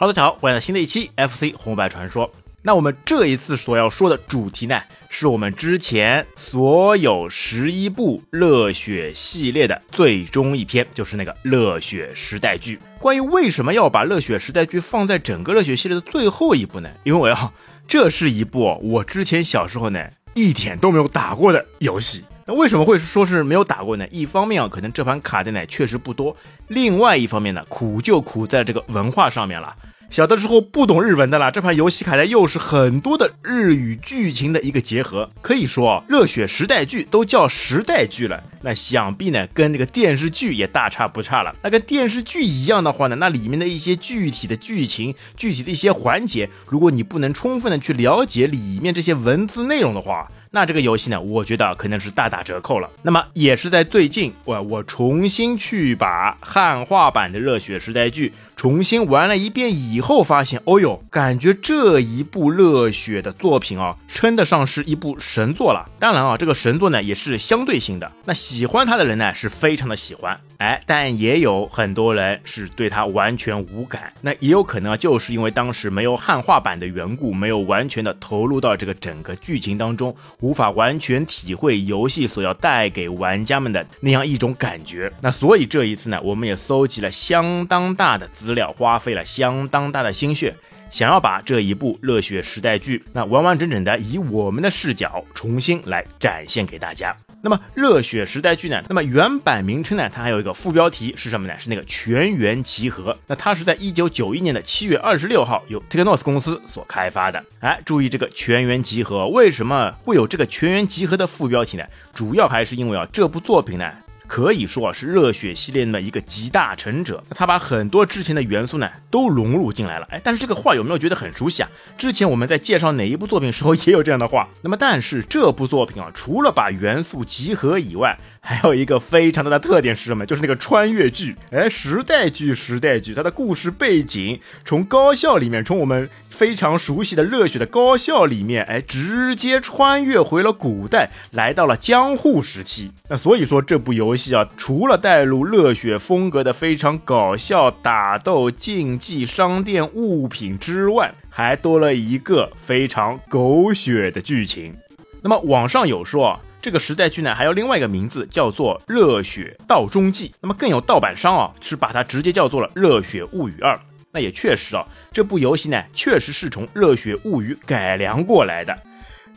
Hello，大家好，欢迎来到新的一期 FC 红白传说。那我们这一次所要说的主题呢，是我们之前所有十一部热血系列的最终一篇，就是那个热血时代剧。关于为什么要把热血时代剧放在整个热血系列的最后一部呢？因为啊，这是一部我之前小时候呢一点都没有打过的游戏。那为什么会说是没有打过呢？一方面啊，可能这盘卡带呢确实不多；另外一方面呢，苦就苦在这个文化上面了。小的时候不懂日文的啦，这盘游戏卡带又是很多的日语剧情的一个结合，可以说热血时代剧都叫时代剧了，那想必呢跟这个电视剧也大差不差了。那跟电视剧一样的话呢，那里面的一些具体的剧情、具体的一些环节，如果你不能充分的去了解里面这些文字内容的话，那这个游戏呢，我觉得可能是大打折扣了。那么也是在最近，我我重新去把汉化版的热血时代剧。重新玩了一遍以后，发现，哦呦，感觉这一部热血的作品啊，称得上是一部神作了。当然啊，这个神作呢也是相对性的。那喜欢他的人呢，是非常的喜欢，哎，但也有很多人是对他完全无感。那也有可能就是因为当时没有汉化版的缘故，没有完全的投入到这个整个剧情当中，无法完全体会游戏所要带给玩家们的那样一种感觉。那所以这一次呢，我们也搜集了相当大的资。资料花费了相当大的心血，想要把这一部热血时代剧，那完完整整的以我们的视角重新来展现给大家。那么热血时代剧呢？那么原版名称呢？它还有一个副标题是什么呢？是那个全员集合。那它是在一九九一年的七月二十六号由 Technos 公司所开发的。哎，注意这个全员集合，为什么会有这个全员集合的副标题呢？主要还是因为啊，这部作品呢。可以说啊，是热血系列的一个集大成者。他把很多之前的元素呢都融入进来了。哎，但是这个话有没有觉得很熟悉啊？之前我们在介绍哪一部作品时候也有这样的话。那么，但是这部作品啊，除了把元素集合以外，还有一个非常大的特点是什么？就是那个穿越剧。哎，时代剧，时代剧，它的故事背景从高校里面，从我们非常熟悉的热血的高校里面，哎，直接穿越回了古代，来到了江户时期。那所以说，这部游戏啊，除了带入热血风格的非常搞笑打斗、竞技、商店物品之外，还多了一个非常狗血的剧情。那么网上有说。这个时代剧呢，还有另外一个名字叫做《热血道中记》，那么更有盗版商啊，是把它直接叫做了《热血物语二》。那也确实啊，这部游戏呢，确实是从《热血物语》改良过来的。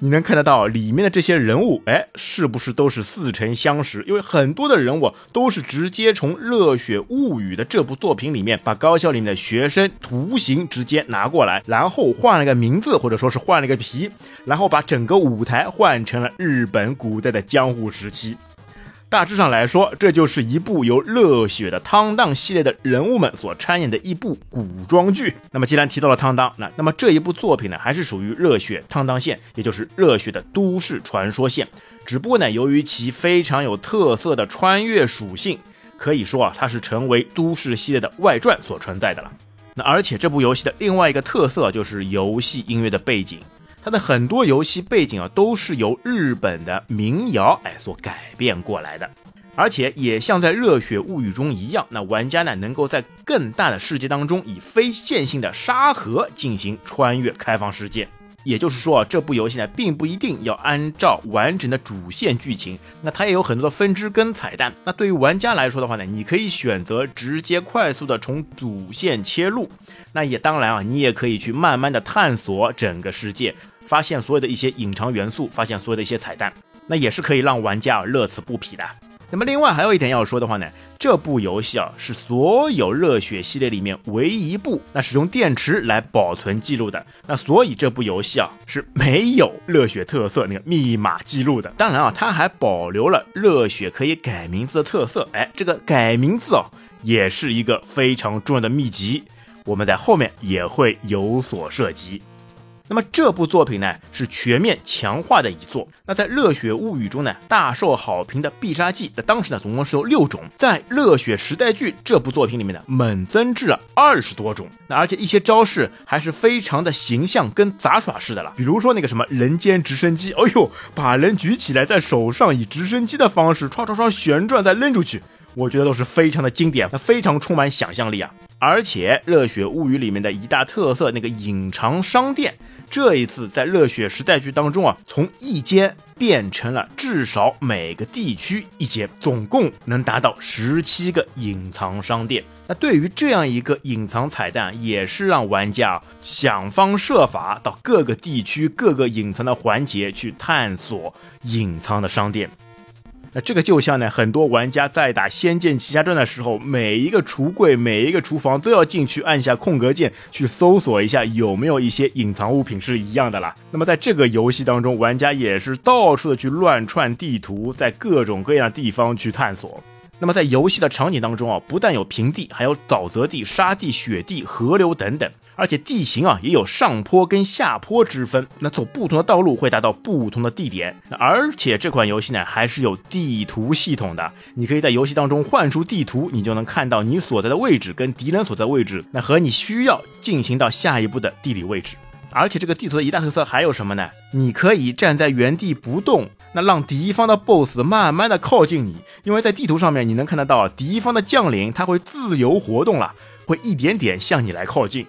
你能看得到里面的这些人物，哎，是不是都是似曾相识？因为很多的人物都是直接从《热血物语》的这部作品里面，把高校里面的学生图形直接拿过来，然后换了个名字，或者说是换了个皮，然后把整个舞台换成了日本古代的江户时期。大致上来说，这就是一部由热血的汤当系列的人物们所参演的一部古装剧。那么，既然提到了汤当，那那么这一部作品呢，还是属于热血汤当线，也就是热血的都市传说线。只不过呢，由于其非常有特色的穿越属性，可以说啊，它是成为都市系列的外传所存在的了。那而且这部游戏的另外一个特色就是游戏音乐的背景。它的很多游戏背景啊，都是由日本的民谣哎所改变过来的，而且也像在《热血物语》中一样，那玩家呢能够在更大的世界当中以非线性的沙盒进行穿越开放世界。也就是说啊，这部游戏呢，并不一定要按照完整的主线剧情，那它也有很多的分支跟彩蛋。那对于玩家来说的话呢，你可以选择直接快速的从主线切入，那也当然啊，你也可以去慢慢的探索整个世界，发现所有的一些隐藏元素，发现所有的一些彩蛋，那也是可以让玩家啊乐此不疲的。那么另外还有一点要说的话呢，这部游戏啊是所有热血系列里面唯一一部那使用电池来保存记录的，那所以这部游戏啊是没有热血特色那个密码记录的。当然啊，它还保留了热血可以改名字的特色。哎，这个改名字啊也是一个非常重要的秘籍，我们在后面也会有所涉及。那么这部作品呢，是全面强化的一作。那在《热血物语》中呢，大受好评的必杀技，那当时呢，总共是有六种。在《热血时代剧》这部作品里面呢，猛增至了二十多种。那而且一些招式还是非常的形象跟杂耍式的了。比如说那个什么人间直升机，哎呦，把人举起来在手上，以直升机的方式唰唰唰旋转再扔出去，我觉得都是非常的经典，它非常充满想象力啊。而且《热血物语》里面的一大特色，那个隐藏商店。这一次在热血时代剧当中啊，从一间变成了至少每个地区一间，总共能达到十七个隐藏商店。那对于这样一个隐藏彩蛋，也是让玩家想方设法到各个地区各个隐藏的环节去探索隐藏的商店。那这个就像呢，很多玩家在打《仙剑奇侠传》的时候，每一个橱柜、每一个厨房都要进去按下空格键去搜索一下有没有一些隐藏物品是一样的啦。那么在这个游戏当中，玩家也是到处的去乱串地图，在各种各样的地方去探索。那么在游戏的场景当中啊，不但有平地，还有沼泽地、沙地、雪地、河流等等，而且地形啊也有上坡跟下坡之分。那走不同的道路会达到不同的地点。那而且这款游戏呢还是有地图系统的，你可以在游戏当中换出地图，你就能看到你所在的位置跟敌人所在位置，那和你需要进行到下一步的地理位置。而且这个地图的一大特色还有什么呢？你可以站在原地不动，那让敌方的 BOSS 慢慢的靠近你，因为在地图上面你能看得到敌方的将领他会自由活动了，会一点点向你来靠近，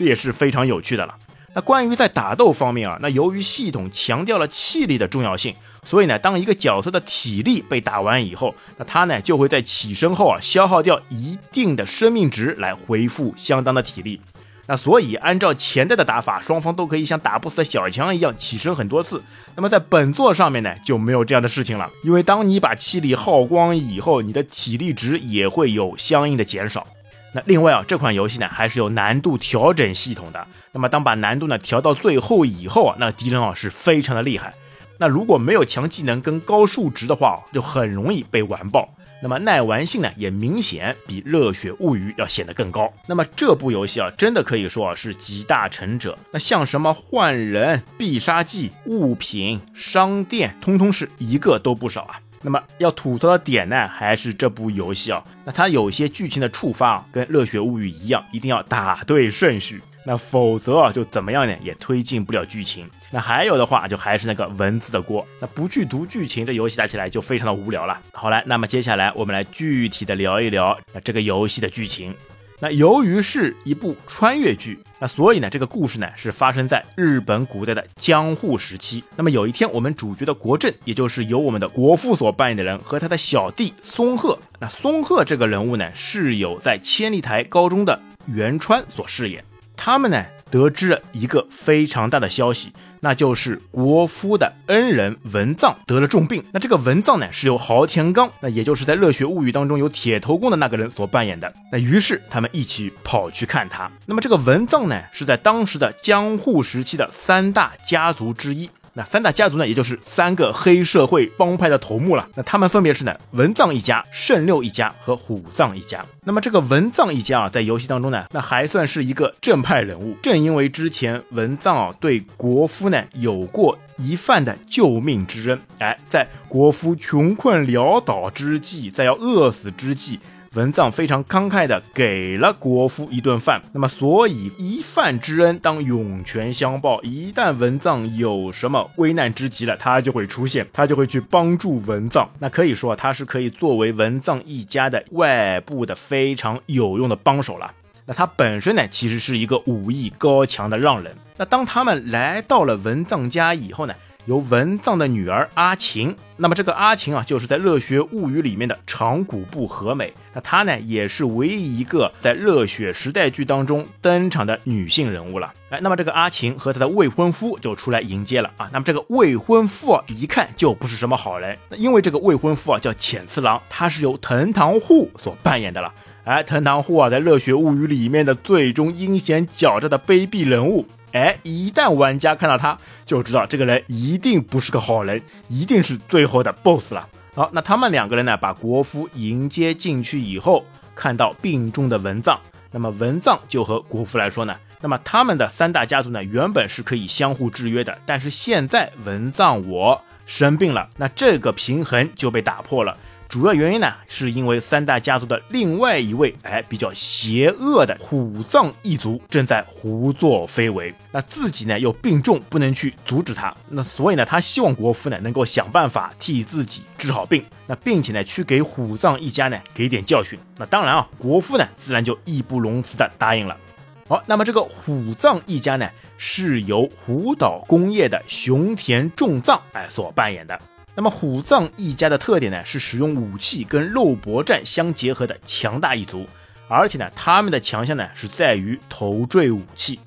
这也是非常有趣的了。那关于在打斗方面啊，那由于系统强调了气力的重要性，所以呢，当一个角色的体力被打完以后，那他呢就会在起身后啊消耗掉一定的生命值来恢复相当的体力。那所以，按照前代的打法，双方都可以像打不死的小强一样起身很多次。那么在本作上面呢，就没有这样的事情了。因为当你把气力耗光以后，你的体力值也会有相应的减少。那另外啊，这款游戏呢还是有难度调整系统的。那么当把难度呢调到最后以后啊，那敌人啊是非常的厉害。那如果没有强技能跟高数值的话，就很容易被完爆。那么耐玩性呢，也明显比《热血物语》要显得更高。那么这部游戏啊，真的可以说啊是集大成者。那像什么换人、必杀技、物品、商店，通通是一个都不少啊。那么要吐槽的点呢，还是这部游戏啊，那它有些剧情的触发啊，跟《热血物语》一样，一定要打对顺序。那否则啊，就怎么样呢？也推进不了剧情。那还有的话，就还是那个文字的锅。那不去读剧情，这游戏打起来就非常的无聊了。好了，那么接下来我们来具体的聊一聊那这个游戏的剧情。那由于是一部穿越剧，那所以呢，这个故事呢是发生在日本古代的江户时期。那么有一天，我们主角的国政，也就是由我们的国父所扮演的人和他的小弟松鹤。那松鹤这个人物呢，是有在千里台高中的原川所饰演。他们呢得知了一个非常大的消息，那就是国夫的恩人文藏得了重病。那这个文藏呢是由豪田刚，那也就是在《热血物语》当中有铁头功的那个人所扮演的。那于是他们一起跑去看他。那么这个文藏呢是在当时的江户时期的三大家族之一。那三大家族呢，也就是三个黑社会帮派的头目了。那他们分别是呢文藏一家、圣六一家和虎藏一家。那么这个文藏一家啊，在游戏当中呢，那还算是一个正派人物。正因为之前文藏啊对国夫呢有过一犯的救命之恩，哎，在国夫穷困潦倒之际，在要饿死之际。文藏非常慷慨的给了国夫一顿饭，那么所以一饭之恩当涌泉相报。一旦文藏有什么危难之急了，他就会出现，他就会去帮助文藏。那可以说他是可以作为文藏一家的外部的非常有用的帮手了。那他本身呢，其实是一个武艺高强的浪人。那当他们来到了文藏家以后呢？由文藏的女儿阿晴，那么这个阿晴啊，就是在《热血物语》里面的长谷部和美。那她呢，也是唯一一个在《热血时代剧》当中登场的女性人物了。哎，那么这个阿晴和她的未婚夫就出来迎接了啊。那么这个未婚夫啊，一看就不是什么好人，因为这个未婚夫啊叫浅次郎，他是由藤堂户所扮演的了。哎，藤堂户啊，在《热血物语》里面的最终阴险狡诈的卑鄙人物。哎，一旦玩家看到他，就知道这个人一定不是个好人，一定是最后的 BOSS 了。好，那他们两个人呢，把国夫迎接进去以后，看到病重的文藏，那么文藏就和国夫来说呢，那么他们的三大家族呢，原本是可以相互制约的，但是现在文藏我生病了，那这个平衡就被打破了。主要原因呢，是因为三大家族的另外一位哎比较邪恶的虎藏一族正在胡作非为，那自己呢又病重，不能去阻止他，那所以呢，他希望国夫呢能够想办法替自己治好病，那并且呢去给虎藏一家呢给点教训。那当然啊，国夫呢自然就义不容辞的答应了。好，那么这个虎藏一家呢是由虎岛工业的熊田重藏哎所扮演的。那么虎藏一家的特点呢，是使用武器跟肉搏战相结合的强大一族，而且呢，他们的强项呢是在于头坠武器。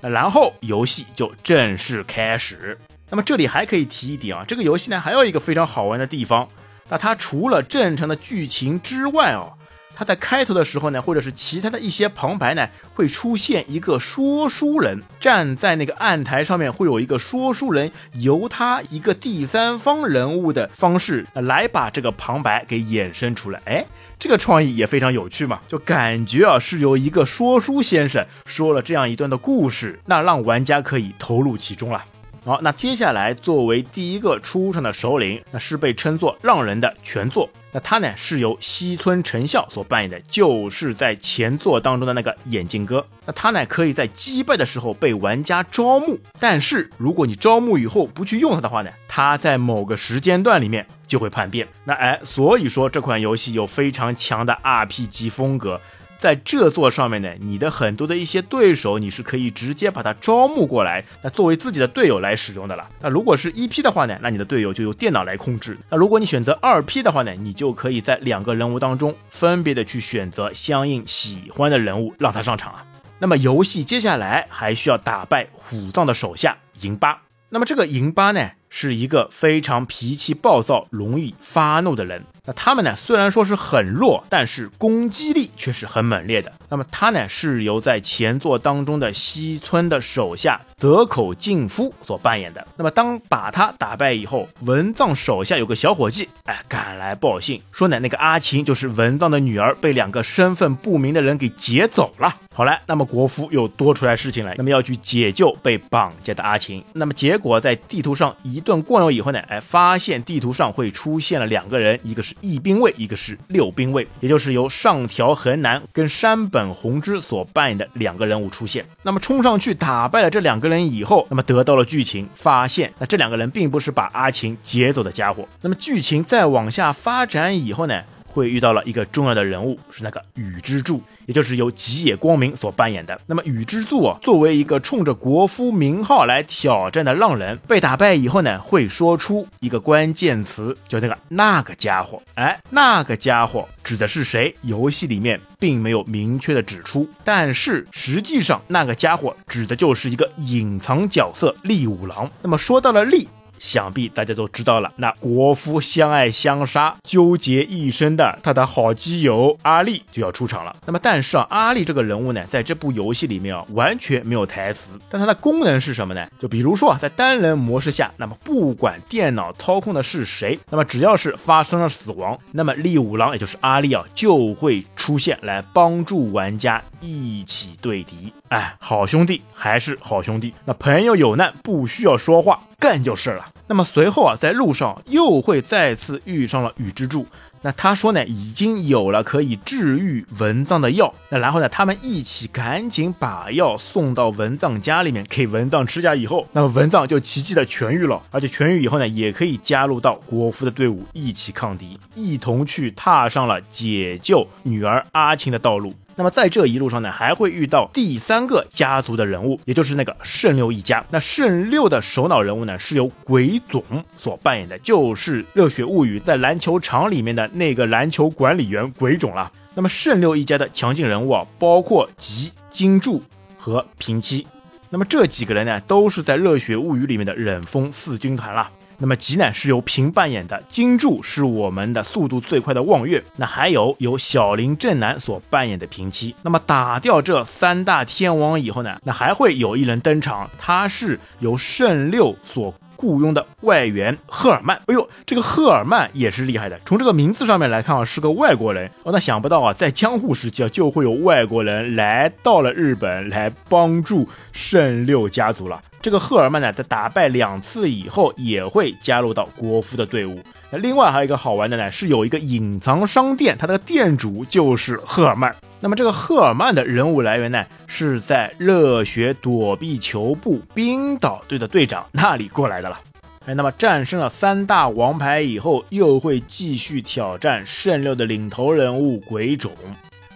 那然后游戏就正式开始。那么这里还可以提一点啊，这个游戏呢还有一个非常好玩的地方，那它除了正常的剧情之外哦。他在开头的时候呢，或者是其他的一些旁白呢，会出现一个说书人站在那个案台上面，会有一个说书人由他一个第三方人物的方式来把这个旁白给衍生出来。哎，这个创意也非常有趣嘛，就感觉啊是由一个说书先生说了这样一段的故事，那让玩家可以投入其中了。好，那接下来作为第一个出场的首领，那是被称作浪人的全作。那他呢是由西村成孝所扮演的，就是在前作当中的那个眼镜哥。那他呢可以在击败的时候被玩家招募，但是如果你招募以后不去用它的话呢，他在某个时间段里面就会叛变。那哎，所以说这款游戏有非常强的 RPG 风格。在这座上面呢，你的很多的一些对手，你是可以直接把他招募过来，那作为自己的队友来使用的了。那如果是一 P 的话呢，那你的队友就由电脑来控制。那如果你选择二 P 的话呢，你就可以在两个人物当中分别的去选择相应喜欢的人物，让他上场啊。那么游戏接下来还需要打败虎藏的手下银八。那么这个银八呢，是一个非常脾气暴躁、容易发怒的人。那他们呢，虽然说是很弱，但是攻击力却是很猛烈的。那么他呢，是由在前作当中的西村的手下泽口敬夫所扮演的。那么当把他打败以后，文藏手下有个小伙计，哎，赶来报信说呢，那个阿琴就是文藏的女儿，被两个身份不明的人给劫走了。好了，那么国夫又多出来事情来，那么要去解救被绑架的阿琴。那么结果在地图上一顿逛悠以后呢，哎，发现地图上会出现了两个人，一个是。一兵卫，一个是六兵卫，也就是由上条恒男跟山本弘之所扮演的两个人物出现。那么冲上去打败了这两个人以后，那么得到了剧情，发现那这两个人并不是把阿琴劫走的家伙。那么剧情再往下发展以后呢？会遇到了一个重要的人物，是那个宇之助，也就是由吉野光明所扮演的。那么宇之助啊，作为一个冲着国夫名号来挑战的浪人，被打败以后呢，会说出一个关键词，就那个那个家伙。哎，那个家伙指的是谁？游戏里面并没有明确的指出，但是实际上那个家伙指的就是一个隐藏角色利五郎。那么说到了利。想必大家都知道了，那国夫相爱相杀、纠结一生的他的好基友阿力就要出场了。那么，但是啊，阿力这个人物呢，在这部游戏里面啊，完全没有台词。但它的功能是什么呢？就比如说啊，在单人模式下，那么不管电脑操控的是谁，那么只要是发生了死亡，那么利五郎也就是阿力啊，就会出现来帮助玩家一起对敌。哎，好兄弟还是好兄弟，那朋友有难不需要说话，干就是了。那么随后啊，在路上又会再次遇上了宇之助。那他说呢，已经有了可以治愈文藏的药。那然后呢，他们一起赶紧把药送到文藏家里面，给文藏吃下以后，那么文藏就奇迹的痊愈了。而且痊愈以后呢，也可以加入到国服的队伍，一起抗敌，一同去踏上了解救女儿阿晴的道路。那么在这一路上呢，还会遇到第三个家族的人物，也就是那个圣六一家。那圣六的首脑人物呢，是由鬼总所扮演的，就是《热血物语》在篮球场里面的那个篮球管理员鬼总了。那么圣六一家的强劲人物啊，包括吉金柱和平七。那么这几个人呢，都是在《热血物语》里面的忍风四军团了。那么吉乃是由平扮演的，金柱是我们的速度最快的望月，那还有由小林正男所扮演的平七。那么打掉这三大天王以后呢，那还会有一人登场，他是由圣六所。雇佣的外援赫尔曼。哎呦，这个赫尔曼也是厉害的。从这个名字上面来看啊，是个外国人哦。那想不到啊，在江户时期啊，就会有外国人来到了日本来帮助圣六家族了。这个赫尔曼呢，在打败两次以后，也会加入到国夫的队伍。那另外还有一个好玩的呢，是有一个隐藏商店，它的店主就是赫尔曼。那么这个赫尔曼的人物来源呢，是在热血躲避球部冰岛队的队长那里过来的了。哎，那么战胜了三大王牌以后，又会继续挑战圣六的领头人物鬼冢。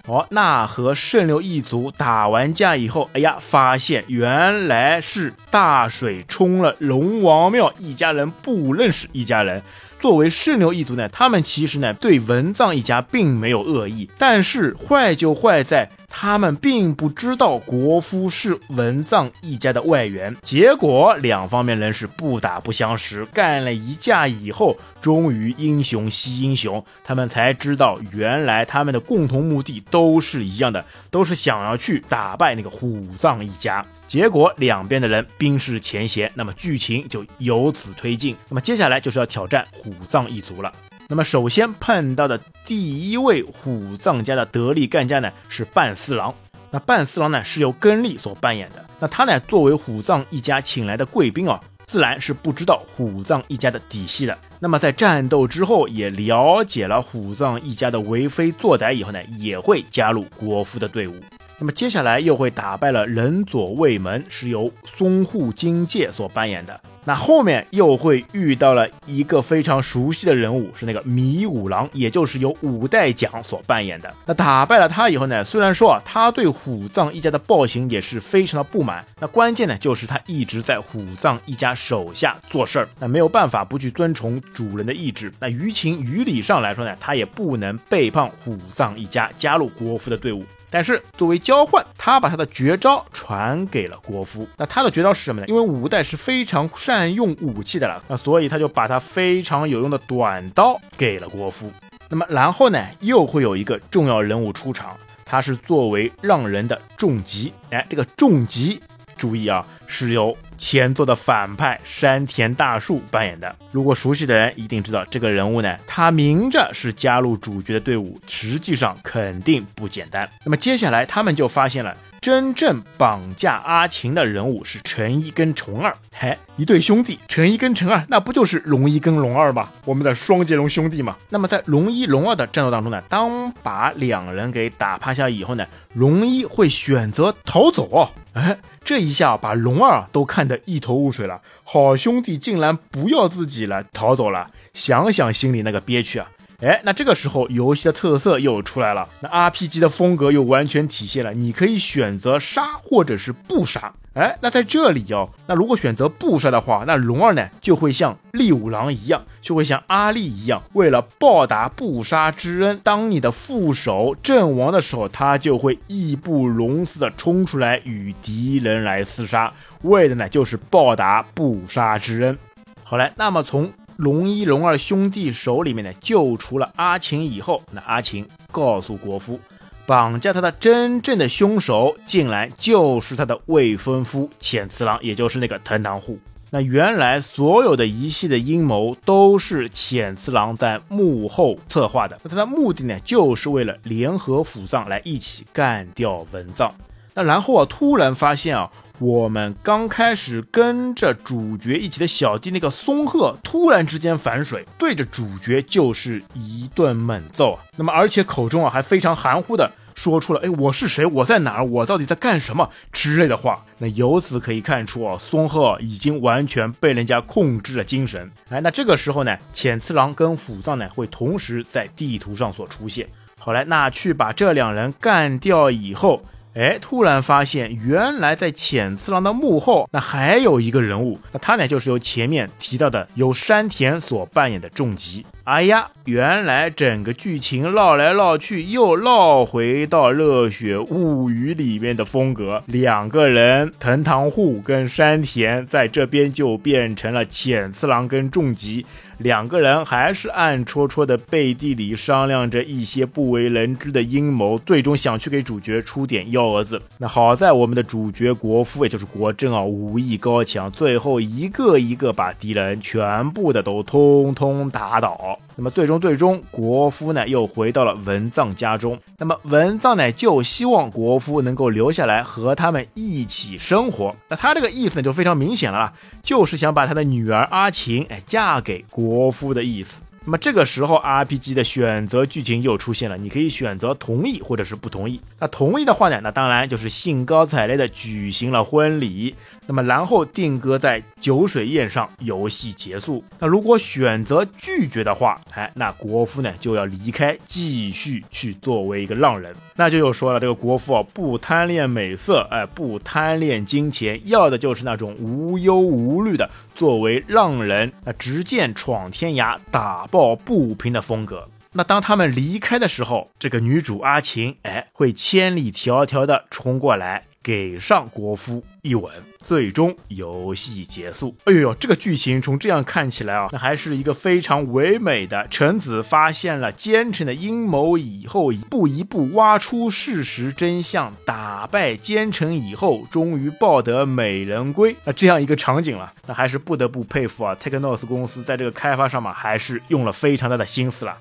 哦，那和圣流一族打完架以后，哎呀，发现原来是大水冲了龙王庙一家人，不认识一家人。作为圣流一族呢，他们其实呢对文藏一家并没有恶意，但是坏就坏在。他们并不知道国夫是文藏一家的外援，结果两方面人是不打不相识，干了一架以后，终于英雄惜英雄，他们才知道原来他们的共同目的都是一样的，都是想要去打败那个虎藏一家。结果两边的人冰释前嫌，那么剧情就由此推进。那么接下来就是要挑战虎藏一族了。那么首先碰到的第一位虎藏家的得力干将呢，是半四郎。那半四郎呢是由根利所扮演的。那他呢作为虎藏一家请来的贵宾啊，自然是不知道虎藏一家的底细的。那么在战斗之后也了解了虎藏一家的为非作歹以后呢，也会加入国夫的队伍。那么接下来又会打败了人佐卫门，是由松户金介所扮演的。那后面又会遇到了一个非常熟悉的人物，是那个米五郎，也就是由五代奖所扮演的。那打败了他以后呢，虽然说啊，他对虎藏一家的暴行也是非常的不满。那关键呢，就是他一直在虎藏一家手下做事儿，那没有办法不去遵从主人的意志。那于情于理上来说呢，他也不能背叛虎藏一家，加入国夫的队伍。但是作为交换，他把他的绝招传给了国夫。那他的绝招是什么呢？因为五代是非常善用武器的了，那所以他就把他非常有用的短刀给了国夫。那么然后呢，又会有一个重要人物出场，他是作为让人的重疾。哎，这个重疾，注意啊，是由。前作的反派山田大树扮演的，如果熟悉的人一定知道这个人物呢，他明着是加入主角的队伍，实际上肯定不简单。那么接下来他们就发现了，真正绑架阿晴的人物是陈一跟虫二，嘿，一对兄弟，陈一跟陈二，那不就是龙一跟龙二吗？我们的双截龙兄弟嘛。那么在龙一龙二的战斗当中呢，当把两人给打趴下以后呢，龙一会选择逃走，哎。这一下把龙二都看得一头雾水了，好兄弟竟然不要自己了，逃走了，想想心里那个憋屈啊！哎，那这个时候游戏的特色又出来了，那 RPG 的风格又完全体现了，你可以选择杀或者是不杀。哎，那在这里哦，那如果选择不杀的话，那龙二呢就会像利五郎一样，就会像阿力一样，为了报答不杀之恩，当你的副手阵亡的时候，他就会义不容辞的冲出来与敌人来厮杀，为的呢就是报答不杀之恩。好嘞，那么从龙一、龙二兄弟手里面呢救出了阿晴以后，那阿晴告诉国夫。绑架他的真正的凶手，竟然就是他的未婚夫浅次郎，也就是那个藤堂户。那原来所有的一系的阴谋都是浅次郎在幕后策划的。那他的目的呢，就是为了联合府藏来一起干掉文藏。那然后啊，突然发现啊。我们刚开始跟着主角一起的小弟那个松鹤，突然之间反水，对着主角就是一顿猛揍啊！那么而且口中啊还非常含糊的说出了“哎，我是谁？我在哪儿？我到底在干什么？”之类的话。那由此可以看出啊，松鹤已经完全被人家控制了精神。哎，那这个时候呢，浅次郎跟辅藏呢会同时在地图上所出现。好来，那去把这两人干掉以后。哎，突然发现，原来在浅次郎的幕后，那还有一个人物，那他呢，就是由前面提到的由山田所扮演的重吉。哎呀，原来整个剧情绕来绕去，又绕回到《热血物语》里面的风格。两个人，藤堂户跟山田在这边就变成了浅次郎跟重吉。两个人还是暗戳戳的背地里商量着一些不为人知的阴谋，最终想去给主角出点幺蛾子。那好在我们的主角国夫，也就是国政啊，武艺高强，最后一个一个把敌人全部的都通通打倒。那么最终最终，国夫呢又回到了文藏家中。那么文藏呢就希望国夫能够留下来和他们一起生活。那他这个意思呢就非常明显了啦，就是想把他的女儿阿琴哎嫁给国夫的意思。那么这个时候，RPG 的选择剧情又出现了，你可以选择同意或者是不同意。那同意的话呢，那当然就是兴高采烈的举行了婚礼。那么然后定格在酒水宴上，游戏结束。那如果选择拒绝的话，哎，那国夫呢就要离开，继续去作为一个浪人。那就又说了，这个国夫啊，不贪恋美色，哎，不贪恋金钱，要的就是那种无忧无虑的作为浪人，那执剑闯天涯，打抱不平的风格。那当他们离开的时候，这个女主阿琴，哎，会千里迢迢的冲过来。给上国夫一吻，最终游戏结束。哎呦呦，这个剧情从这样看起来啊，那还是一个非常唯美的。臣子发现了奸臣的阴谋以后，一步一步挖出事实真相，打败奸臣以后，终于抱得美人归。那这样一个场景了，那还是不得不佩服啊，Technos 公司在这个开发上嘛，还是用了非常大的心思了。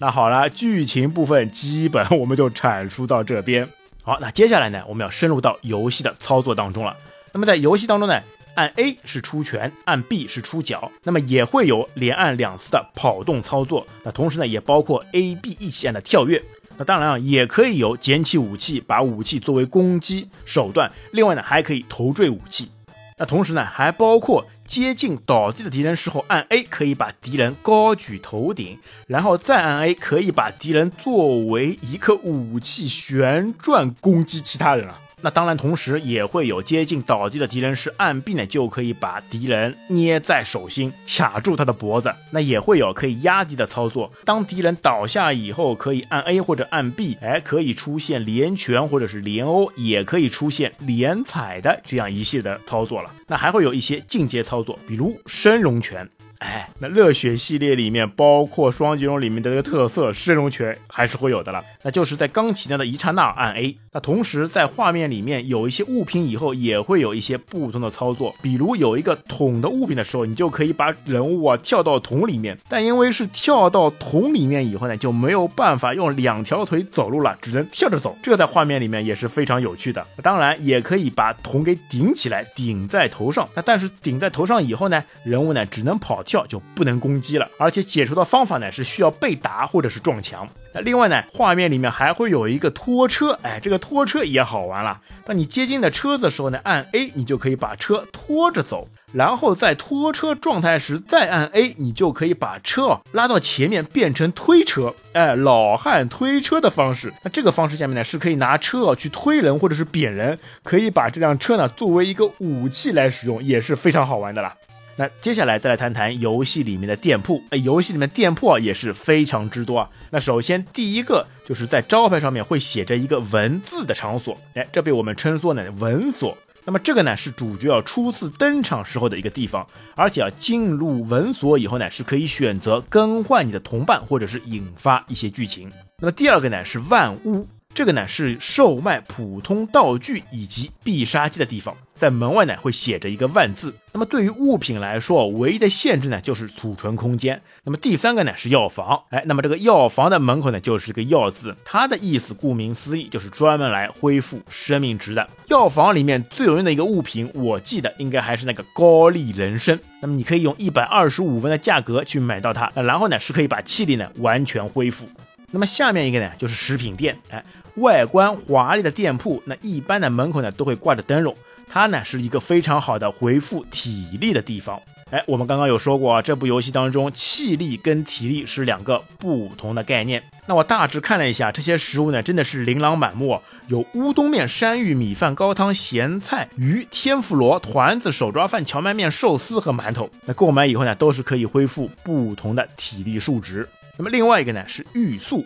那好了，剧情部分基本我们就阐述到这边。好，那接下来呢，我们要深入到游戏的操作当中了。那么在游戏当中呢，按 A 是出拳，按 B 是出脚，那么也会有连按两次的跑动操作。那同时呢，也包括 A、B 一起按的跳跃。那当然啊，也可以有捡起武器，把武器作为攻击手段。另外呢，还可以投坠武器。那同时呢，还包括。接近倒地的敌人时候，按 A 可以把敌人高举头顶，然后再按 A 可以把敌人作为一个武器旋转攻击其他人了。那当然，同时也会有接近倒地的敌人是按 B 呢，就可以把敌人捏在手心，卡住他的脖子。那也会有可以压敌的操作。当敌人倒下以后，可以按 A 或者按 B，哎，可以出现连拳或者是连殴，也可以出现连踩的这样一系列的操作了。那还会有一些进阶操作，比如升龙拳。哎，那热血系列里面，包括双截龙里面的这个特色升龙拳还是会有的了。那就是在刚起弹的一刹那按 A，同时在画面里面有一些物品以后，也会有一些不同的操作。比如有一个桶的物品的时候，你就可以把人物啊跳到桶里面，但因为是跳到桶里面以后呢，就没有办法用两条腿走路了，只能跳着走。这个在画面里面也是非常有趣的。当然也可以把桶给顶起来，顶在头上。那但是顶在头上以后呢，人物呢只能跑。跳就不能攻击了，而且解除的方法呢是需要被打或者是撞墙。那另外呢，画面里面还会有一个拖车，哎，这个拖车也好玩了。当你接近的车子的时候呢，按 A 你就可以把车拖着走，然后在拖车状态时再按 A，你就可以把车拉到前面变成推车，哎，老汉推车的方式。那这个方式下面呢是可以拿车去推人或者是扁人，可以把这辆车呢作为一个武器来使用，也是非常好玩的啦。那接下来再来谈谈游戏里面的店铺。哎，游戏里面店铺啊也是非常之多啊。那首先第一个就是在招牌上面会写着一个文字的场所，哎，这被我们称作呢文所。那么这个呢是主角要初次登场时候的一个地方，而且啊进入文所以后呢是可以选择更换你的同伴或者是引发一些剧情。那么第二个呢是万屋。这个呢是售卖普通道具以及必杀技的地方，在门外呢会写着一个万字。那么对于物品来说，唯一的限制呢就是储存空间。那么第三个呢是药房，哎，那么这个药房的门口呢就是个药字，它的意思顾名思义就是专门来恢复生命值的。药房里面最有用的一个物品，我记得应该还是那个高丽人参。那么你可以用一百二十五分的价格去买到它，那然后呢是可以把气力呢完全恢复。那么下面一个呢就是食品店，哎。外观华丽的店铺，那一般的门口呢都会挂着灯笼，它呢是一个非常好的回复体力的地方。哎，我们刚刚有说过啊，这部游戏当中气力跟体力是两个不同的概念。那我大致看了一下，这些食物呢，真的是琳琅满目，有乌冬面、山芋、米饭、高汤、咸菜、鱼、天妇罗、团子、手抓饭、荞麦面、寿司和馒头。那购买以后呢，都是可以恢复不同的体力数值。那么另外一个呢是玉素。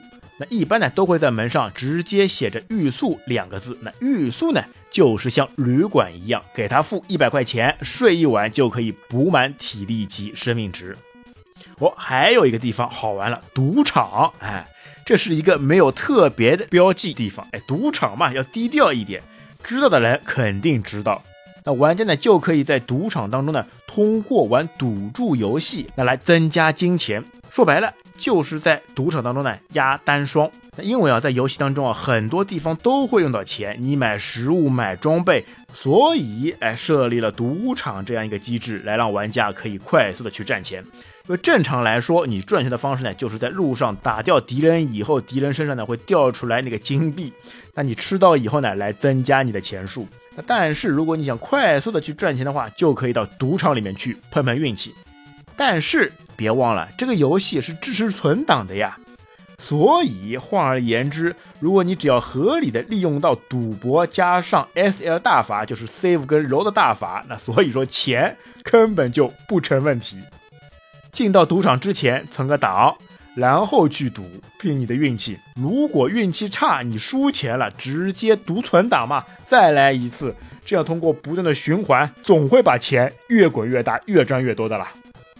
一般呢都会在门上直接写着“玉宿”两个字。那玉宿呢，就是像旅馆一样，给他付一百块钱，睡一晚就可以补满体力及生命值。哦，还有一个地方好玩了，赌场。哎，这是一个没有特别的标记地方。哎，赌场嘛，要低调一点，知道的人肯定知道。那玩家呢就可以在赌场当中呢，通过玩赌注游戏，那来增加金钱。说白了。就是在赌场当中呢压单双，因为啊在游戏当中啊很多地方都会用到钱，你买食物买装备，所以哎设立了赌场这样一个机制，来让玩家可以快速的去赚钱。因为正常来说，你赚钱的方式呢就是在路上打掉敌人以后，敌人身上呢会掉出来那个金币，那你吃到以后呢来增加你的钱数。但是如果你想快速的去赚钱的话，就可以到赌场里面去碰碰运气。但是别忘了，这个游戏是支持存档的呀。所以换而言之，如果你只要合理的利用到赌博加上 S L 大法，就是 save 跟 roll 的大法，那所以说钱根本就不成问题。进到赌场之前存个档，然后去赌，拼你的运气。如果运气差，你输钱了，直接读存档嘛，再来一次。这样通过不断的循环，总会把钱越滚越大，越赚越多的啦。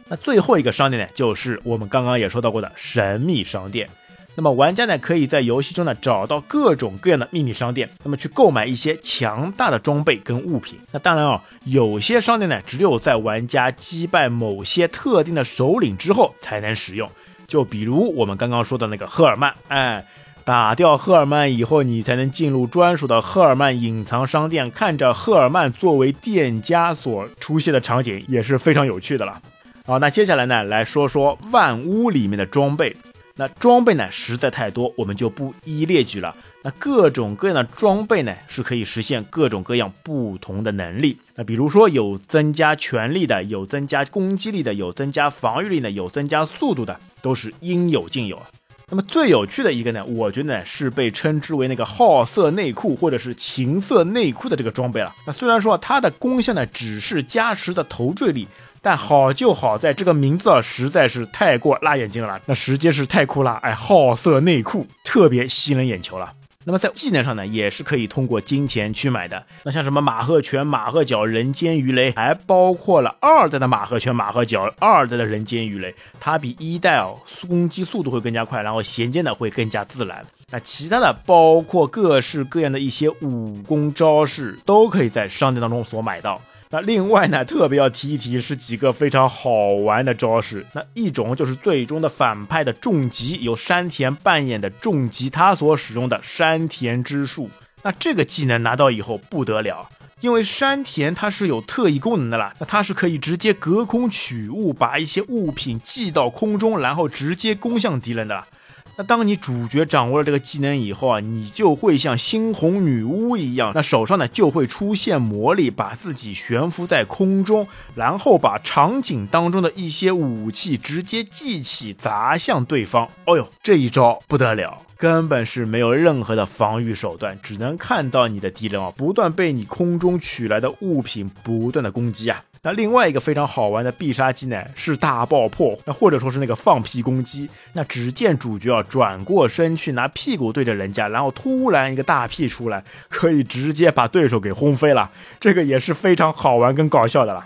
那最后一个商店呢，就是我们刚刚也说到过的神秘商店。那么玩家呢，可以在游戏中呢找到各种各样的秘密商店，那么去购买一些强大的装备跟物品。那当然啊，有些商店呢，只有在玩家击败某些特定的首领之后才能使用。就比如我们刚刚说的那个赫尔曼，哎，打掉赫尔曼以后，你才能进入专属的赫尔曼隐藏商店，看着赫尔曼作为店家所出现的场景，也是非常有趣的了。好，那接下来呢，来说说万屋里面的装备。那装备呢实在太多，我们就不一一列举了。那各种各样的装备呢，是可以实现各种各样不同的能力。那比如说有增加权力的，有增加攻击力的，有增加防御力的，有增加速度的，都是应有尽有。那么最有趣的一个呢，我觉得呢是被称之为那个好色内裤或者是情色内裤的这个装备了。那虽然说它的功效呢只是加持的投坠力。但好就好在这个名字啊，实在是太过辣眼睛了，那直接是太酷了，哎，好色内裤特别吸人眼球了。那么在技能上呢，也是可以通过金钱去买的。那像什么马赫拳、马赫脚、人间鱼雷，还包括了二代的马赫拳、马赫脚，二代的人间鱼雷，它比一代哦攻击速度会更加快，然后衔接呢会更加自然。那其他的包括各式各样的一些武功招式，都可以在商店当中所买到。那另外呢，特别要提一提是几个非常好玩的招式。那一种就是最终的反派的重击，由山田扮演的重击，他所使用的山田之术。那这个技能拿到以后不得了，因为山田他是有特异功能的啦，那他是可以直接隔空取物，把一些物品寄到空中，然后直接攻向敌人的。那当你主角掌握了这个技能以后啊，你就会像猩红女巫一样，那手上呢就会出现魔力，把自己悬浮在空中，然后把场景当中的一些武器直接记起砸向对方。哦呦，这一招不得了，根本是没有任何的防御手段，只能看到你的敌人啊不断被你空中取来的物品不断的攻击啊。那另外一个非常好玩的必杀技呢，是大爆破，那或者说是那个放屁攻击。那只见主角啊转过身去，拿屁股对着人家，然后突然一个大屁出来，可以直接把对手给轰飞了。这个也是非常好玩跟搞笑的了。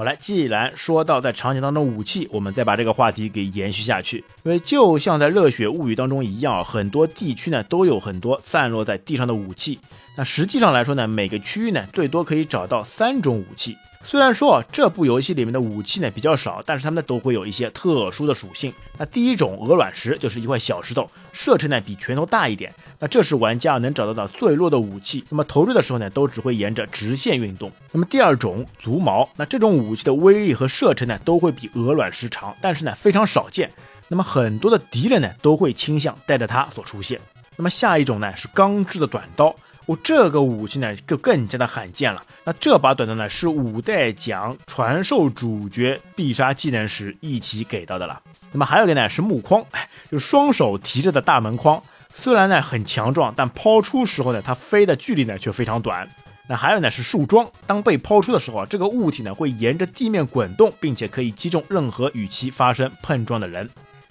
好来，既然说到在场景当中武器，我们再把这个话题给延续下去。因为就像在《热血物语》当中一样，很多地区呢都有很多散落在地上的武器。那实际上来说呢，每个区域呢最多可以找到三种武器。虽然说这部游戏里面的武器呢比较少，但是它们呢都会有一些特殊的属性。那第一种鹅卵石就是一块小石头，射程呢比拳头大一点。那这是玩家能找到的最弱的武器。那么投掷的时候呢，都只会沿着直线运动。那么第二种足矛，那这种武器的威力和射程呢都会比鹅卵石长，但是呢非常少见。那么很多的敌人呢都会倾向带着它所出现。那么下一种呢是钢制的短刀。哦，这个武器呢就更加的罕见了。那这把短刀呢是五代奖传授主角必杀技能时一起给到的了。那么还有一个呢是木框，就双手提着的大门框，虽然呢很强壮，但抛出时候呢它飞的距离呢却非常短。那还有呢是树桩，当被抛出的时候啊，这个物体呢会沿着地面滚动，并且可以击中任何与其发生碰撞的人。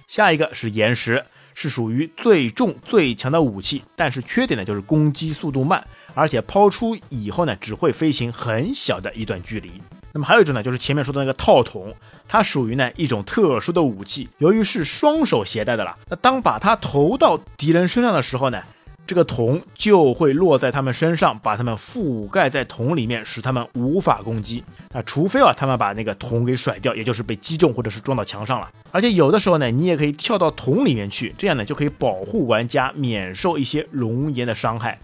下一个是岩石，是属于最重最强的武器，但是缺点呢就是攻击速度慢，而且抛出以后呢只会飞行很小的一段距离。那么还有一种呢就是前面说的那个套筒，它属于呢一种特殊的武器，由于是双手携带的了，那当把它投到敌人身上的时候呢。这个桶就会落在他们身上，把他们覆盖在桶里面，使他们无法攻击。那除非啊，他们把那个桶给甩掉，也就是被击中或者是撞到墙上了。而且有的时候呢，你也可以跳到桶里面去，这样呢就可以保护玩家免受一些熔岩的伤害。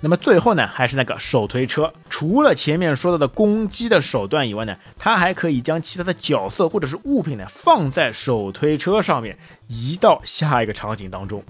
那么最后呢，还是那个手推车，除了前面说到的攻击的手段以外呢，它还可以将其他的角色或者是物品呢放在手推车上面，移到下一个场景当中。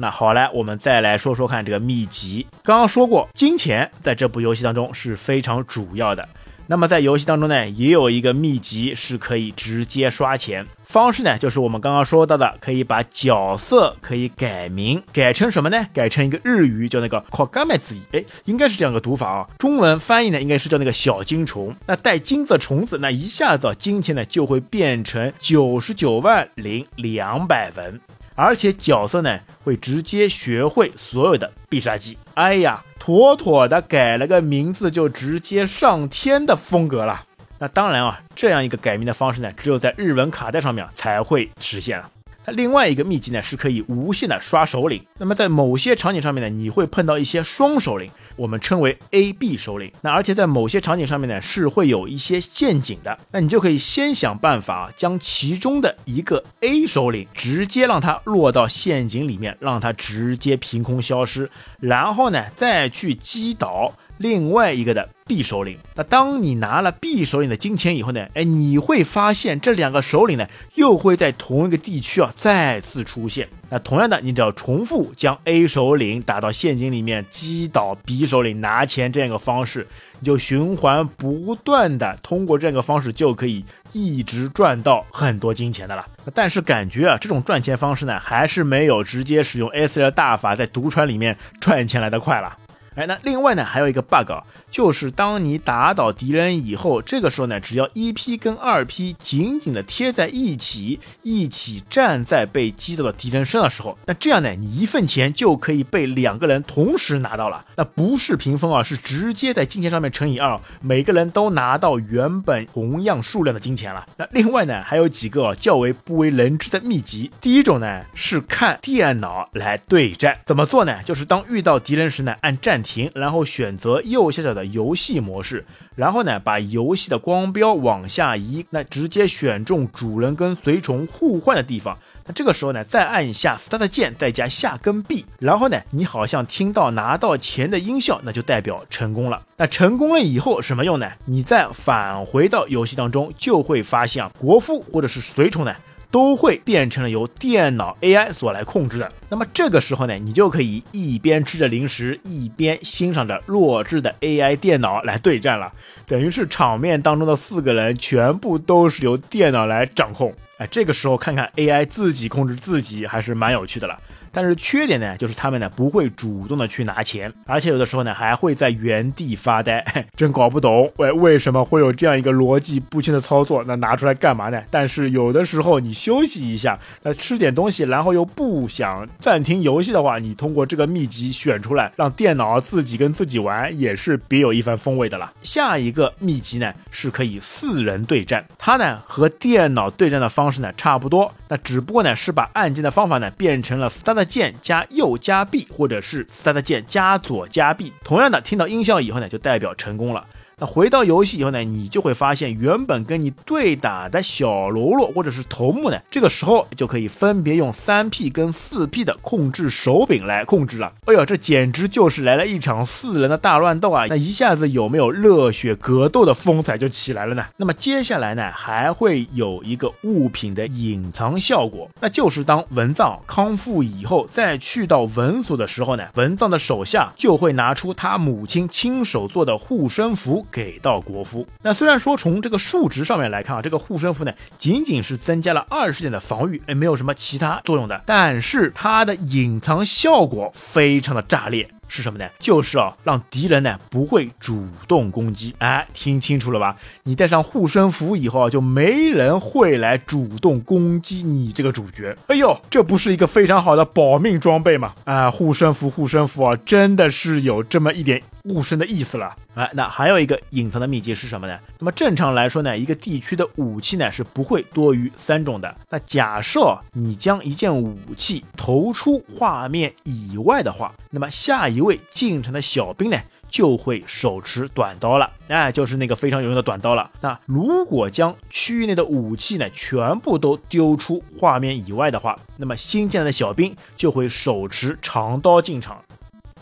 那好来，我们再来说说看这个秘籍。刚刚说过，金钱在这部游戏当中是非常主要的。那么在游戏当中呢，也有一个秘籍是可以直接刷钱方式呢，就是我们刚刚说到的，可以把角色可以改名，改成什么呢？改成一个日语叫那个 “kogamezi”，哎，应该是这样个读法啊。中文翻译呢，应该是叫那个小金虫。那带金色虫子，那一下子金钱呢就会变成九十九万零两百文。而且角色呢会直接学会所有的必杀技，哎呀，妥妥的改了个名字就直接上天的风格了。那当然啊，这样一个改名的方式呢，只有在日文卡带上面才会实现了。另外一个秘籍呢，是可以无限的刷首领。那么在某些场景上面呢，你会碰到一些双首领，我们称为 A B 首领。那而且在某些场景上面呢，是会有一些陷阱的。那你就可以先想办法将其中的一个 A 首领直接让他落到陷阱里面，让他直接凭空消失，然后呢再去击倒。另外一个的 B 首领，那当你拿了 B 首领的金钱以后呢，哎，你会发现这两个首领呢又会在同一个地区啊再次出现。那同样的，你只要重复将 A 首领打到陷阱里面，击倒 B 首领拿钱这样一个方式，你就循环不断的通过这样一个方式就可以一直赚到很多金钱的了。但是感觉啊，这种赚钱方式呢，还是没有直接使用 S 的大法在毒川里面赚钱来的快了。哎，那另外呢，还有一个 bug，就是当你打倒敌人以后，这个时候呢，只要一 P 跟二 P 紧紧的贴在一起，一起站在被击倒的敌人身上的时候，那这样呢，你一份钱就可以被两个人同时拿到了。那不是平分啊，是直接在金钱上面乘以二，每个人都拿到原本同样数量的金钱了。那另外呢，还有几个较为不为人知的秘籍。第一种呢，是看电脑来对战，怎么做呢？就是当遇到敌人时呢，按暂停。停，然后选择右下角的游戏模式，然后呢，把游戏的光标往下移，那直接选中主人跟随从互换的地方。那这个时候呢，再按一下 Start 键，再加下跟 B，然后呢，你好像听到拿到钱的音效，那就代表成功了。那成功了以后什么用呢？你再返回到游戏当中，就会发现国父或者是随从呢。都会变成了由电脑 AI 所来控制的。那么这个时候呢，你就可以一边吃着零食，一边欣赏着弱智的 AI 电脑来对战了。等于是场面当中的四个人全部都是由电脑来掌控。哎，这个时候看看 AI 自己控制自己，还是蛮有趣的了。但是缺点呢，就是他们呢不会主动的去拿钱，而且有的时候呢还会在原地发呆，真搞不懂为为什么会有这样一个逻辑不清的操作，那拿出来干嘛呢？但是有的时候你休息一下，那吃点东西，然后又不想暂停游戏的话，你通过这个秘籍选出来，让电脑自己跟自己玩，也是别有一番风味的了。下一个秘籍呢是可以四人对战，它呢和电脑对战的方式呢差不多，那只不过呢是把按键的方法呢变成了的。键加右加 B，或者是三的键加左加 B，同样的听到音效以后呢，就代表成功了。那回到游戏以后呢，你就会发现原本跟你对打的小喽啰或者是头目呢，这个时候就可以分别用三 P 跟四 P 的控制手柄来控制了。哎呦，这简直就是来了一场四人的大乱斗啊！那一下子有没有热血格斗的风采就起来了呢？那么接下来呢，还会有一个物品的隐藏效果，那就是当文藏康复以后，再去到文所的时候呢，文藏的手下就会拿出他母亲亲手做的护身符给到国夫。那虽然说从这个数值上面来看啊，这个护身符呢仅仅是增加了二十点的防御，哎，没有什么其他作用的，但是它的隐藏效果非常的炸裂。是什么呢？就是啊，让敌人呢不会主动攻击。哎，听清楚了吧？你带上护身符以后啊，就没人会来主动攻击你这个主角。哎呦，这不是一个非常好的保命装备吗？啊，护身符，护身符啊，真的是有这么一点。护身的意思了，哎，那还有一个隐藏的秘籍是什么呢？那么正常来说呢，一个地区的武器呢是不会多于三种的。那假设你将一件武器投出画面以外的话，那么下一位进城的小兵呢就会手持短刀了，哎，就是那个非常有用的短刀了。那如果将区域内的武器呢全部都丢出画面以外的话，那么新进来的小兵就会手持长刀进场。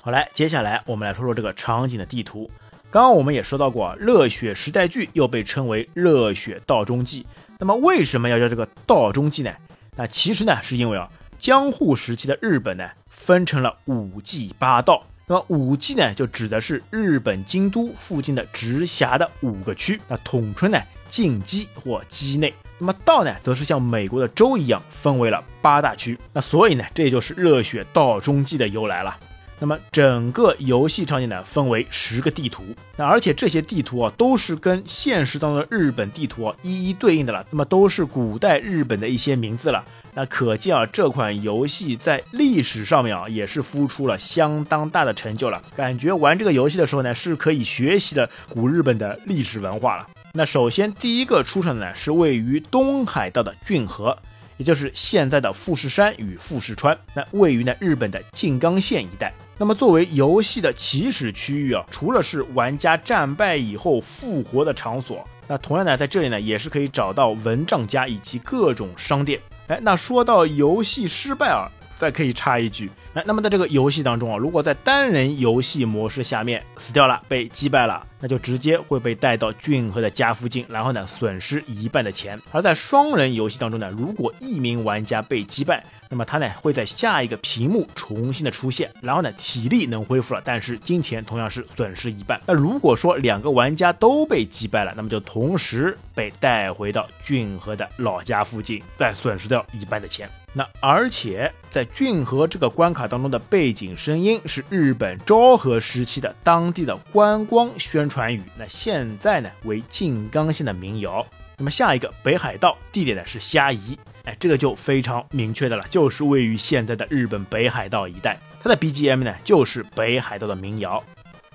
好来，接下来我们来说说这个场景的地图。刚刚我们也说到过，热血时代剧又被称为热血道中记。那么为什么要叫这个道中记呢？那其实呢，是因为啊，江户时期的日本呢，分成了五季八道。那么五季呢，就指的是日本京都附近的直辖的五个区。那统称呢，近畿或畿内。那么道呢，则是像美国的州一样，分为了八大区。那所以呢，这就是热血道中记的由来了。那么整个游戏场景呢，分为十个地图，那而且这些地图啊，都是跟现实当中的日本地图啊一一对应的了，那么都是古代日本的一些名字了。那可见啊，这款游戏在历史上面啊，也是付出了相当大的成就了。感觉玩这个游戏的时候呢，是可以学习的古日本的历史文化了。那首先第一个出场的呢，是位于东海道的骏河。也就是现在的富士山与富士川，那位于呢日本的静冈县一带。那么作为游戏的起始区域啊，除了是玩家战败以后复活的场所，那同样呢在这里呢也是可以找到蚊帐家以及各种商店。哎，那说到游戏失败啊。再可以插一句，那那么在这个游戏当中啊，如果在单人游戏模式下面死掉了，被击败了，那就直接会被带到俊和的家附近，然后呢损失一半的钱。而在双人游戏当中呢，如果一名玩家被击败，那么他呢会在下一个屏幕重新的出现，然后呢体力能恢复了，但是金钱同样是损失一半。那如果说两个玩家都被击败了，那么就同时被带回到俊和的老家附近，再损失掉一半的钱。那而且在骏河这个关卡当中的背景声音是日本昭和时期的当地的观光宣传传语，那现在呢为静冈县的民谣。那么下一个北海道地点呢是虾夷，哎，这个就非常明确的了，就是位于现在的日本北海道一带，它的 BGM 呢就是北海道的民谣。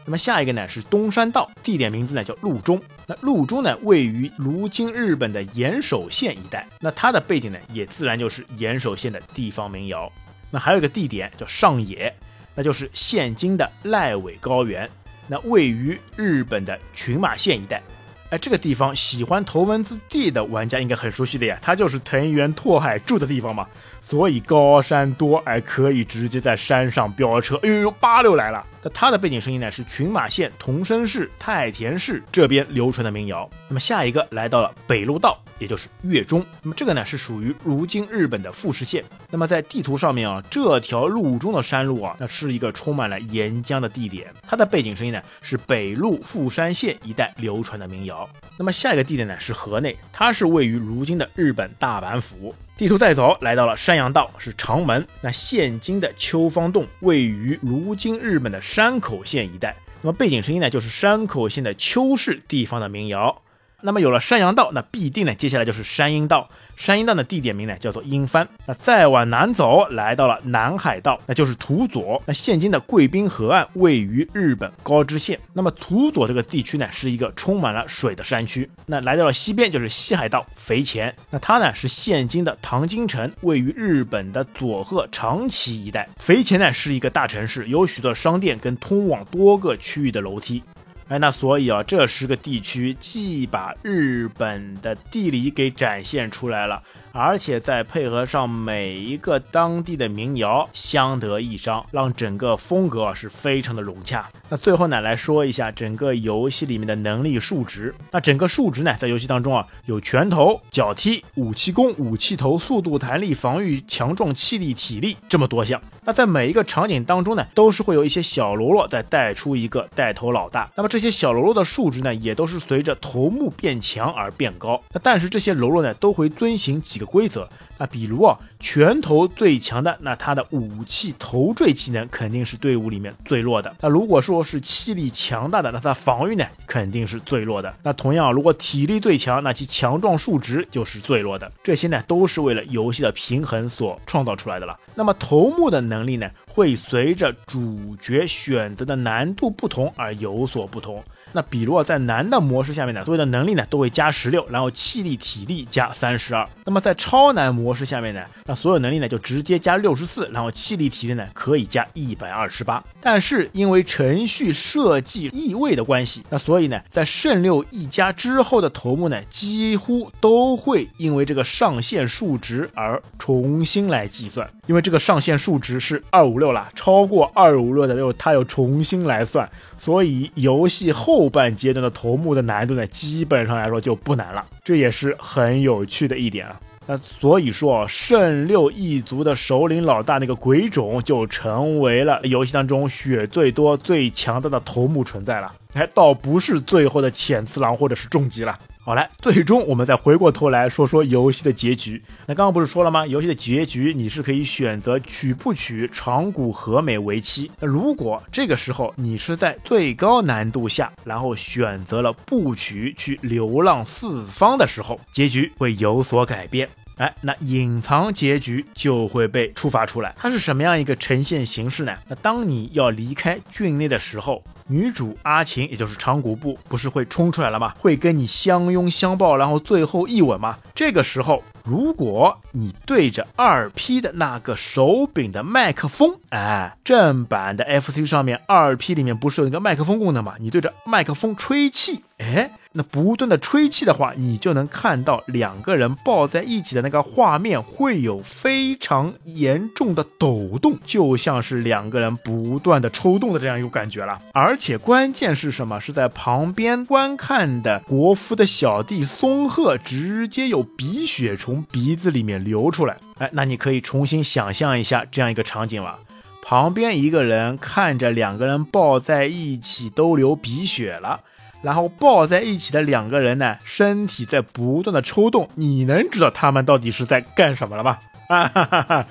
那么下一个呢是东山道，地点名字呢叫鹿中。那鹿中呢位于如今日本的岩手县一带，那它的背景呢也自然就是岩手县的地方民谣。那还有一个地点叫上野，那就是现今的濑尾高原，那位于日本的群马县一带。哎，这个地方喜欢头文字 D 的玩家应该很熟悉的呀，它就是藤原拓海住的地方嘛。所以高山多，哎，可以直接在山上飙车。哎呦呦，八六来了！那它的背景声音呢，是群马县桐生市太田市这边流传的民谣。那么下一个来到了北陆道，也就是月中。那么这个呢，是属于如今日本的富士县。那么在地图上面啊，这条路中的山路啊，那是一个充满了岩浆的地点。它的背景声音呢，是北陆富山县一带流传的民谣。那么下一个地点呢，是河内，它是位于如今的日本大阪府。地图再走，来到了山阳道，是长门。那现今的秋芳洞位于如今日本的山口县一带。那么背景声音呢，就是山口县的秋市地方的民谣。那么有了山阳道，那必定呢，接下来就是山阴道。山阴道的地点名呢叫做阴帆。那再往南走，来到了南海道，那就是土佐。那现今的贵宾河岸位于日本高知县。那么土佐这个地区呢，是一个充满了水的山区。那来到了西边就是西海道肥前。那它呢是现今的唐津城，位于日本的佐贺长崎一带。肥前呢是一个大城市，有许多商店跟通往多个区域的楼梯。哎，那所以啊，这十个地区既把日本的地理给展现出来了。而且再配合上每一个当地的民谣，相得益彰，让整个风格啊是非常的融洽。那最后呢，来说一下整个游戏里面的能力数值。那整个数值呢，在游戏当中啊，有拳头、脚踢、武器攻、武器头、速度、弹力、防御、强壮、气力、体力这么多项。那在每一个场景当中呢，都是会有一些小喽啰在带出一个带头老大。那么这些小喽啰的数值呢，也都是随着头目变强而变高。那但是这些喽啰呢，都会遵循几的规则。那比如啊，拳头最强的，那他的武器头坠技能肯定是队伍里面最弱的。那如果说是气力强大的，那他防御呢肯定是最弱的。那同样，如果体力最强，那其强壮数值就是最弱的。这些呢都是为了游戏的平衡所创造出来的了。那么头目的能力呢，会随着主角选择的难度不同而有所不同。那比如，在难的模式下面呢，所有的能力呢都会加十六，然后气力、体力加三十二。那么在超难模式下面呢，那所有能力呢就直接加六十四，然后气力、体力呢可以加一百二十八。但是因为程序设计异位的关系，那所以呢，在圣六一加之后的头目呢，几乎都会因为这个上限数值而重新来计算。因为这个上限数值是二五六了，超过二五六的六它又重新来算，所以游戏后半阶段的头目的难度呢，基本上来说就不难了，这也是很有趣的一点啊。那所以说，圣六一族的首领老大那个鬼冢就成为了游戏当中血最多、最强大的头目存在了，哎，倒不是最后的浅次郎或者是重击了。好来，最终我们再回过头来说说游戏的结局。那刚刚不是说了吗？游戏的结局你是可以选择娶不娶长谷和美为妻。那如果这个时候你是在最高难度下，然后选择了不娶去流浪四方的时候，结局会有所改变。哎，那隐藏结局就会被触发出来。它是什么样一个呈现形式呢？那当你要离开郡内的时候。女主阿琴，也就是长谷部，不是会冲出来了吗？会跟你相拥相抱，然后最后一吻吗？这个时候，如果你对着二 P 的那个手柄的麦克风，哎，正版的 FC 上面二 P 里面不是有一个麦克风功能吗？你对着麦克风吹气，哎。那不断的吹气的话，你就能看到两个人抱在一起的那个画面会有非常严重的抖动，就像是两个人不断的抽动的这样一个感觉了。而且关键是什么？是在旁边观看的国夫的小弟松鹤直接有鼻血从鼻子里面流出来。哎，那你可以重新想象一下这样一个场景了：旁边一个人看着两个人抱在一起都流鼻血了。然后抱在一起的两个人呢，身体在不断的抽动，你能知道他们到底是在干什么了吗？啊哈哈哈，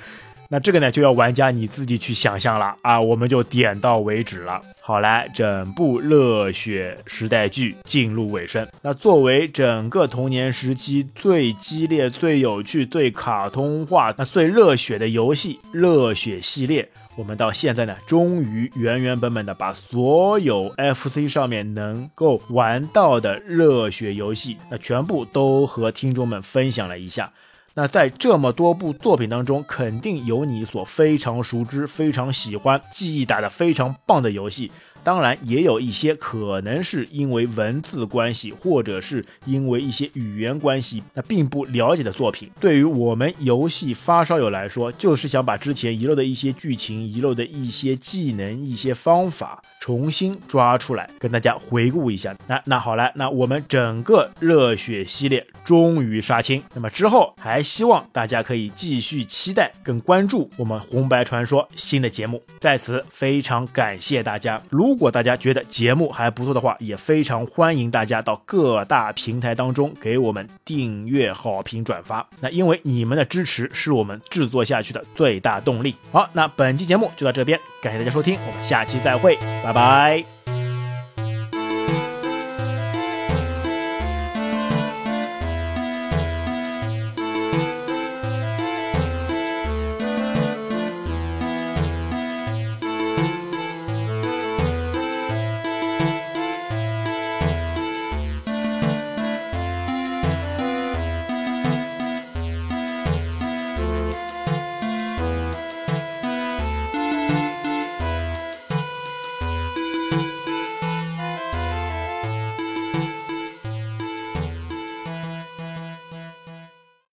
那这个呢就要玩家你自己去想象了啊，我们就点到为止了。好来，整部热血时代剧进入尾声。那作为整个童年时期最激烈、最有趣、最卡通化、那最热血的游戏——热血系列。我们到现在呢，终于原原本本的把所有 FC 上面能够玩到的热血游戏，那全部都和听众们分享了一下。那在这么多部作品当中，肯定有你所非常熟知、非常喜欢、记忆打得非常棒的游戏。当然，也有一些可能是因为文字关系，或者是因为一些语言关系，那并不了解的作品。对于我们游戏发烧友来说，就是想把之前遗漏的一些剧情、遗漏的一些技能、一些方法重新抓出来，跟大家回顾一下。那那好了，那我们整个热血系列终于杀青。那么之后还希望大家可以继续期待跟关注我们红白传说新的节目。在此非常感谢大家。如如果大家觉得节目还不错的话，也非常欢迎大家到各大平台当中给我们订阅、好评、转发。那因为你们的支持是我们制作下去的最大动力。好，那本期节目就到这边，感谢大家收听，我们下期再会，拜拜。